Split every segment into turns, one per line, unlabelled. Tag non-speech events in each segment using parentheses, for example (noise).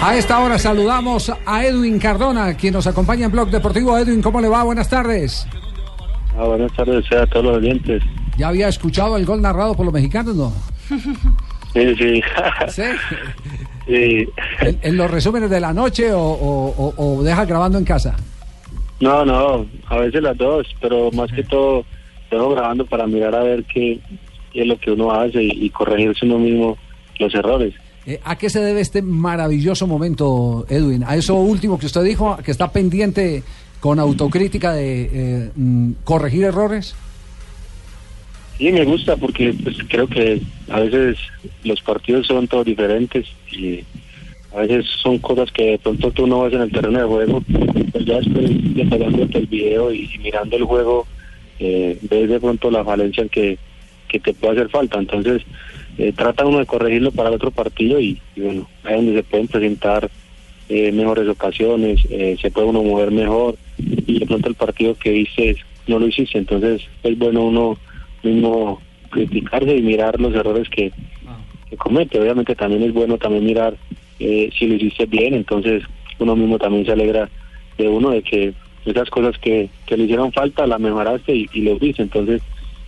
A esta hora saludamos a Edwin Cardona, quien nos acompaña en Blog Deportivo. Edwin, ¿cómo le va? Buenas tardes.
Ah, buenas tardes a todos los oyentes.
¿Ya había escuchado el gol narrado por los mexicanos, no? (laughs)
Sí, sí. (laughs)
¿Sí?
Sí.
¿En, en los resúmenes de la noche o, o- o- o deja grabando en casa?
No, no, a veces las dos, pero más que todo dejo grabando para mirar a ver qué, qué es lo que uno hace y, y corregirse uno mismo los errores.
Eh, ¿A qué se debe este maravilloso momento, Edwin? A eso último que usted dijo, que está pendiente con autocrítica de eh, mm, corregir errores.
Sí, me gusta porque pues, creo que a veces los partidos son todos diferentes y a veces son cosas que de pronto tú no ves en el terreno de juego, pues ya después detallándote el video y, y mirando el juego, eh, ves de pronto la falencia que, que te puede hacer falta. Entonces, eh, trata uno de corregirlo para el otro partido y, y bueno, ahí es donde se pueden presentar eh, mejores ocasiones, eh, se puede uno mover mejor y de pronto el partido que viste no lo hiciste, entonces es bueno uno mismo criticarse y mirar los errores que, que comete. Obviamente también es bueno también mirar eh, si lo hiciste bien, entonces uno mismo también se alegra de uno de que esas cosas que, que le hicieron falta las mejoraste y, y lo viste, entonces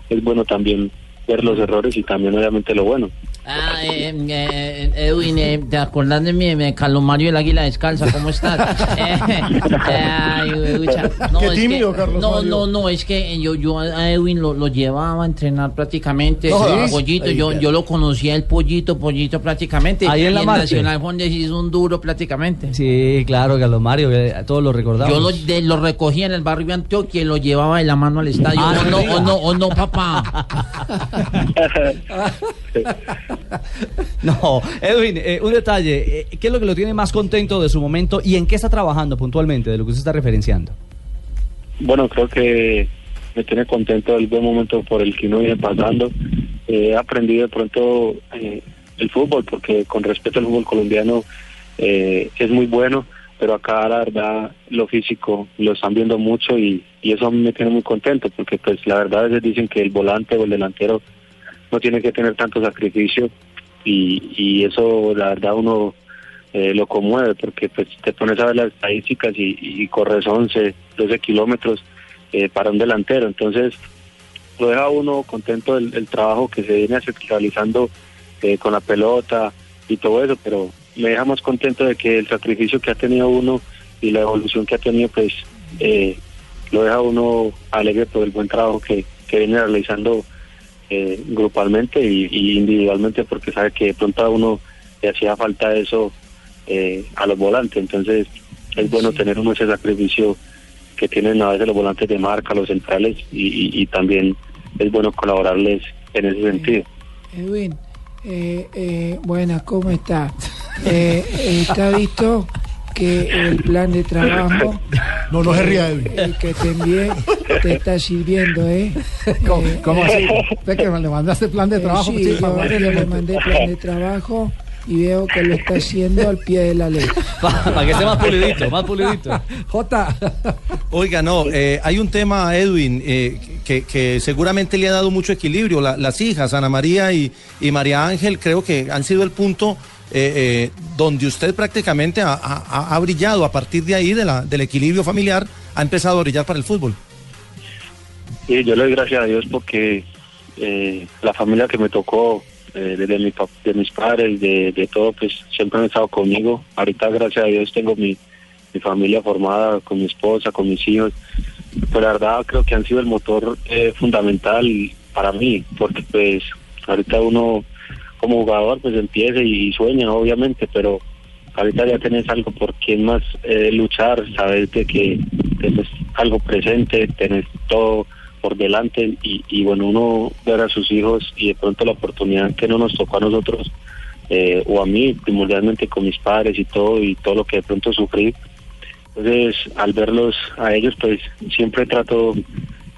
es bueno también ver los errores y también obviamente lo bueno.
Ah, eh, eh, Edwin, eh, ¿te acordás de mi de Calomario el Águila Descalza? ¿Cómo estás? (laughs) Eh, ay, no,
Qué
es
tímido,
que,
Carlos
no,
Mario.
no, no, es que yo, yo a Edwin lo, lo llevaba a entrenar prácticamente.
No
pollito, yo, yo lo conocía el pollito, pollito prácticamente.
Ahí en la
y. Nacional Fondes hizo un duro prácticamente.
Sí, claro, Carlos Mario, todos lo recordamos.
Yo lo, de- lo recogía en el barrio de Antioquia y lo llevaba de la mano al estadio.
Ah,
o
no
no,
diga.
o no, o no, papá. (laughs) (laughs)
No, Edwin, eh, un detalle. eh, ¿Qué es lo que lo tiene más contento de su momento y en qué está trabajando puntualmente de lo que usted está referenciando?
Bueno, creo que me tiene contento el buen momento por el que uno viene pasando. Eh, he aprendido de pronto eh, el fútbol, porque con respecto al fútbol colombiano es muy bueno, pero acá la verdad lo físico lo están viendo mucho y, eso me tiene muy contento, porque pues la verdad a veces dicen que el volante o el delantero no tiene que tener tanto sacrificio y, y eso la verdad uno eh, lo conmueve porque pues te pones a ver las estadísticas y, y corres 11, 12 kilómetros eh, para un delantero. Entonces lo deja uno contento el, el trabajo que se viene realizando eh, con la pelota y todo eso, pero me deja más contento de que el sacrificio que ha tenido uno y la evolución que ha tenido pues eh, lo deja uno alegre por el buen trabajo que, que viene realizando eh, grupalmente y, y individualmente porque sabe que de pronto a uno le hacía falta eso eh, a los volantes. Entonces es bueno tener uno ese sacrificio que tienen a veces los volantes de marca, los centrales y, y- y también es bueno colaborarles en ese sentido.
Edwin, eh, eh, buenas, ¿cómo está? Eh, eh, está visto que el plan de trabajo
No, no se ría, Edwin.
el que te envié te está sirviendo, ¿eh? (laughs)
¿Cómo,
Eh,
cómo así? ¿Usted que le mandaste plan de
eh,
trabajo?
sí,
Sí,
yo, le mandé plan de trabajo y veo que lo está haciendo al pie de la ley. (laughs)
Para que esté más pulidito, más pulidito. (laughs)
Jota,
Oiga, no, eh, hay un tema, Edwin, eh, que, que seguramente le ha dado mucho equilibrio. La- las hijas, Ana María y, y María Ángel, creo que han sido el punto eh, eh, donde usted prácticamente ha, brillado. A partir de ahí, de la, del equilibrio familiar, ha empezado a brillar para el fútbol.
Yo le doy gracias a Dios porque eh, la familia que me tocó, eh, desde mi, pap- de mis padres, de, de todo, pues siempre han estado conmigo. Ahorita, gracias a Dios, tengo mi, mi familia formada con mi esposa, con mis hijos. Pero la verdad creo que han sido el motor eh, fundamental para mí, porque pues ahorita uno como jugador pues empieza y sueña, obviamente, pero ahorita ya tenés algo por quien más eh, luchar, sabes de que tenés algo presente, tenés todo por delante y, bueno, uno ver a sus hijos y de pronto la oportunidad que no nos tocó a nosotros eh, o a mí, primordialmente con mis padres y todo y todo lo que de pronto sufrí. Entonces, al verlos a ellos, pues siempre trato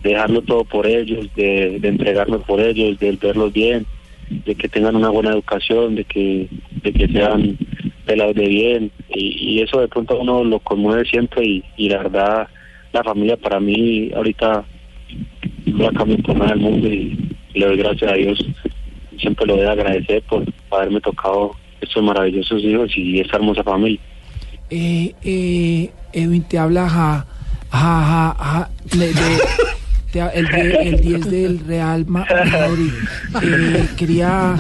de dejarlo todo por ellos, de, de entregarme por ellos, de verlos bien, de que tengan una buena educación, de que, de que sean pelados de bien. Y, y eso de pronto a uno lo conmueve siempre y, y la verdad, la familia para mí ahorita no la cambio por nada del mundo y le doy gracias a Dios. Siempre lo voy a agradecer por haberme tocado estos maravillosos hijos y esta hermosa familia.
Eh, eh, Edwin, te habla ja, ja, ja, ja, de- de- (laughs) ha- el, el 10 del Real Ma- Madrid. Eh, quería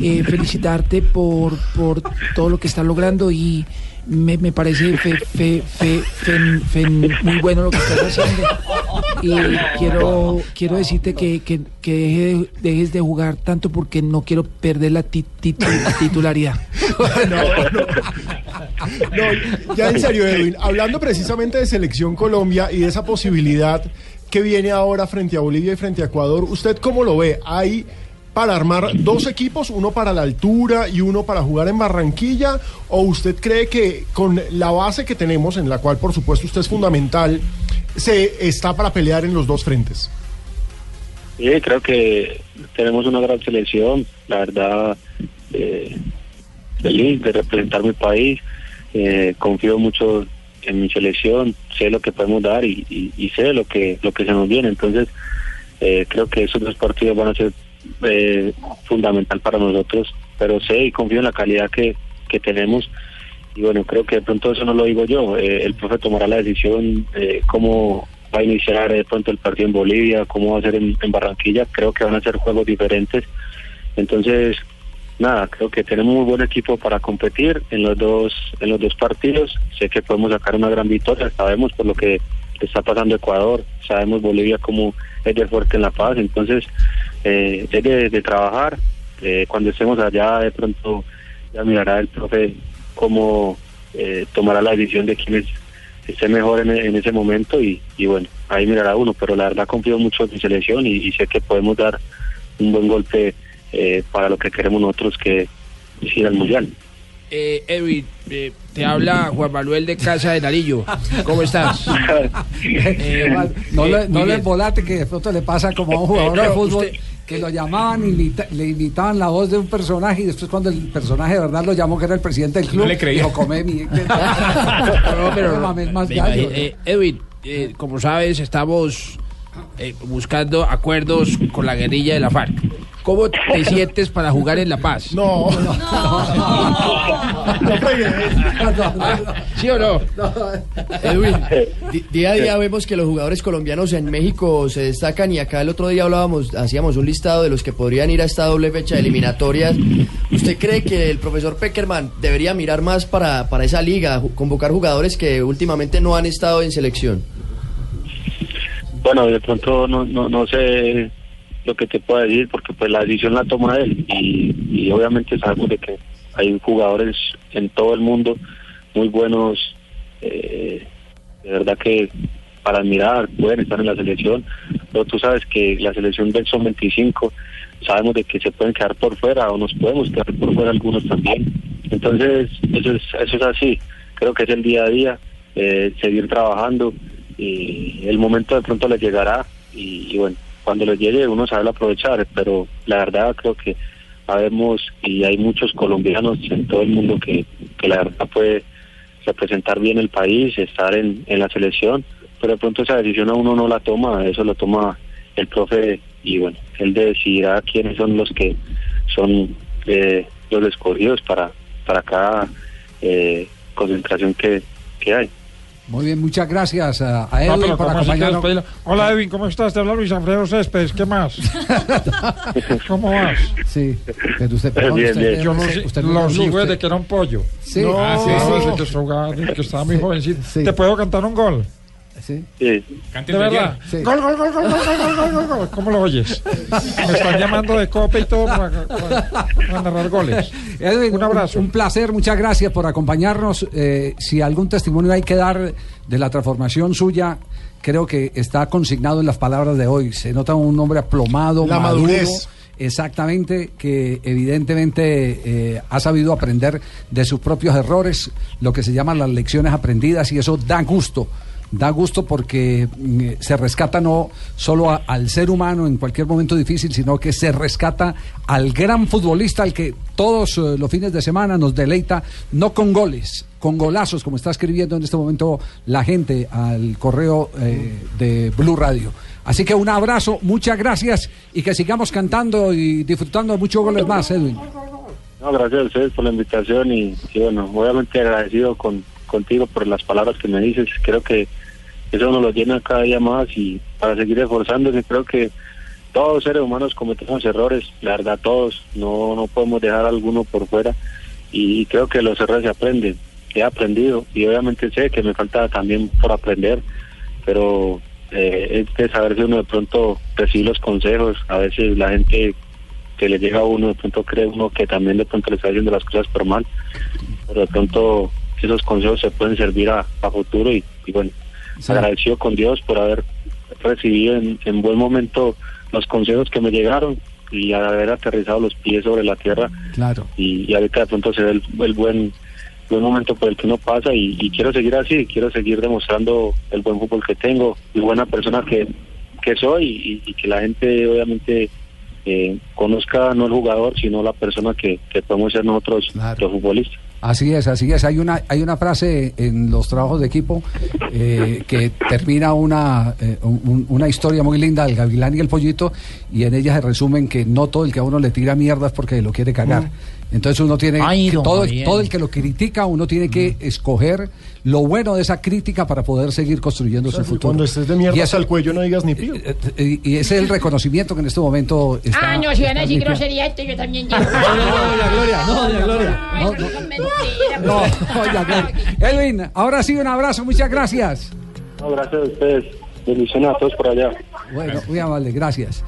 eh, felicitarte por, por todo lo que estás logrando y me, me parece fe- fe- fe- muy bueno lo que estás haciendo. Y quiero, quiero decirte que, que, que deje- dejes de jugar tanto porque no quiero perder la ti- titu- titularidad.
No, ya en serio, Edwin, hablando precisamente de Selección Colombia y de esa posibilidad que viene ahora frente a Bolivia y frente a Ecuador, ¿usted cómo lo ve? ¿Hay para armar dos equipos, uno para la altura y uno para jugar en Barranquilla? ¿O usted cree que con la base que tenemos, en la cual por supuesto usted es fundamental, se está para pelear en los dos frentes?
Sí, creo que tenemos una gran selección, la verdad, eh, feliz de representar mi país, eh, confío mucho en mi selección, sé lo que podemos dar y, y- y sé lo que lo que se nos viene, entonces eh, creo que esos dos partidos van a ser eh, fundamental para nosotros, pero sé y confío en la calidad que, que tenemos. Y bueno, creo que de pronto eso no lo digo yo, eh, el profe tomará la decisión eh, cómo va a iniciar de pronto el partido en Bolivia, cómo va a ser en, en Barranquilla, creo que van a ser juegos diferentes, entonces nada, creo que tenemos muy buen equipo para competir en los dos en los dos partidos, sé que podemos sacar una gran victoria, sabemos por lo que está pasando Ecuador, sabemos Bolivia como es de fuerte en La Paz, entonces eh, es de, trabajar, eh, cuando estemos allá de pronto ya mirará el profe cómo eh, tomará la decisión de quién es, esté mejor en, ese momento y, bueno, ahí mirará uno, pero la verdad confío mucho en mi selección y sé que podemos dar un buen golpe eh, para lo que queremos nosotros que es ir al Mundial.
Eh, Edwin, eh, te habla Juan Manuel de Casa de Narillo. ¿Cómo estás? (laughs) Eh,
no
eh,
le, no le volate que de pronto le pasa como a un jugador
No,
de fútbol
usted-
que lo llamaban y imita- le imitaban la voz de un personaje y después cuando el personaje de verdad lo llamó que era el presidente del club,
le creía.
dijo, come mi... (laughs) (laughs)
No, pero
No mames, más
me
gallo,
imagino- eh, Edwin, eh, como sabes, estamos eh, buscando acuerdos con la guerrilla de la FARC. ¿Cómo te sientes para jugar en La Paz?
No, no, no.
¿Sí o no?
Edwin, día a día vemos que los jugadores colombianos en México se destacan y acá el otro día hablábamos, hacíamos un listado de los que podrían ir a esta doble fecha de eliminatorias. ¿Usted cree que el profesor Peckerman debería mirar más para, para esa liga, convocar jugadores que últimamente no han estado en selección?
Bueno, de pronto no, no, no sé lo que te puedo decir porque pues la decisión la toma él y, y obviamente sabemos de que hay jugadores en todo el mundo muy buenos, eh, de verdad que para admirar pueden estar en la selección, pero tú sabes que la selección del son 25 sabemos de que se pueden quedar por fuera o nos podemos quedar por fuera algunos también. Entonces, eso es, eso es así. Creo que es el día a día, eh, seguir trabajando y el momento de pronto le llegará y bueno, cuando le llegue uno sabe aprovechar, pero la verdad creo que sabemos y hay muchos colombianos en todo el mundo que, la verdad puede representar bien el país, estar en, en la selección, pero de pronto esa decisión a uno no la toma, eso lo toma el profe y bueno, él decidirá quiénes son los que son eh, los escogidos para, para cada eh, concentración que, que hay.
Muy bien, muchas gracias a, a
No,
Edwin
pero
por
¿cómo así que
acompañarnos.
despedirlo? Hola Edwin, ¿cómo estás? Te habla Luis Alfredo Céspedes, ¿qué más? (laughs) ¿Cómo vas?
Sí, pero usted, perdón,
Bien,
usted,
bien.
Yo lo,
usted-
si-
usted no
lo sigo desde que era un pollo.
Sí,
No.
Ah, sí,
Ah.
desde que jugaba, desde que estaba muy jovencito.
Sí.
¿Te puedo cantar un gol?
sí.
Sí.
¿De verdad?
Sí.
Gol, gol, gol, gol, gol, gol, gol, gol, gol. ¿Cómo lo oyes? Me están llamando de copa y todo para, para- para narrar goles.
Edwin,
Un abrazo.
Un, placer, muchas gracias por acompañarnos. Eh, si algún testimonio hay que dar de la transformación suya, creo que está consignado en las palabras de hoy. Se nota un hombre aplomado,
La
maduro,
madurez.
Exactamente, que evidentemente eh, ha sabido aprender de sus propios errores, lo que se llaman las lecciones aprendidas, y eso da gusto. Da gusto porque mm, se rescata no solo al ser humano en cualquier momento difícil, sino que se rescata al gran futbolista al que todos eh, los fines de semana nos deleita, no con goles, con golazos, como está escribiendo en este momento la gente al correo eh, de Blue Radio. Así que un abrazo, muchas gracias y que sigamos cantando y disfrutando de muchos goles más, Edwin.
Gracias a ustedes por la invitación y, y bueno, obviamente agradecido con, contigo por las palabras que me dices. Creo que eso nos lo llena cada día más y para seguir esforzándose, creo que todos los seres humanos cometemos errores, la verdad todos, no, no podemos dejar alguno por fuera y creo que los errores se aprenden, he aprendido y obviamente sé que me falta también por aprender, pero eh, es de saber si uno de pronto recibe los consejos, a veces la gente que le llega a uno de pronto cree uno que también de pronto le está haciendo las cosas por mal, pero de pronto esos consejos se pueden servir a, a futuro y, y bueno,
Sí.
agradecido con Dios por haber recibido en, en buen momento los consejos que me llegaron y haber aterrizado los pies sobre la tierra
Claro.
y, y ahorita de pronto se ve el, el buen buen momento por el que uno pasa y, y quiero seguir así, quiero seguir demostrando el buen fútbol que tengo y buena persona que, que soy y, y que la gente obviamente eh, conozca no el jugador sino la persona que, que podemos ser nosotros los futbolistas.
Así es, así es. Hay una, hay una frase en los trabajos de equipo eh, que termina una, eh, un- una historia muy linda del gavilán y el pollito y en ella se resumen que no todo el que a uno le tira mierda es porque lo quiere cagar. Entonces uno tiene
Ay,
que todo, todo el que lo critica, uno tiene que escoger lo bueno de esa crítica para poder seguir construyendo su futuro.
Cuando estés de mierda
Y
hasta
eso-
el cuello no digas ni pío.
y, y ese es el reconocimiento que en este momento está.
Ah, no, si van a decir grosería, esto yo también llego.
No, no, doña Gloria, no, doña Gloria.
No,
No, no. No, Gloria. (laughs) Edwin, ahora sí un abrazo, muchas gracias.
No, gracias a ustedes, bendiciones a todos por allá.
Bueno, muy amable, gracias.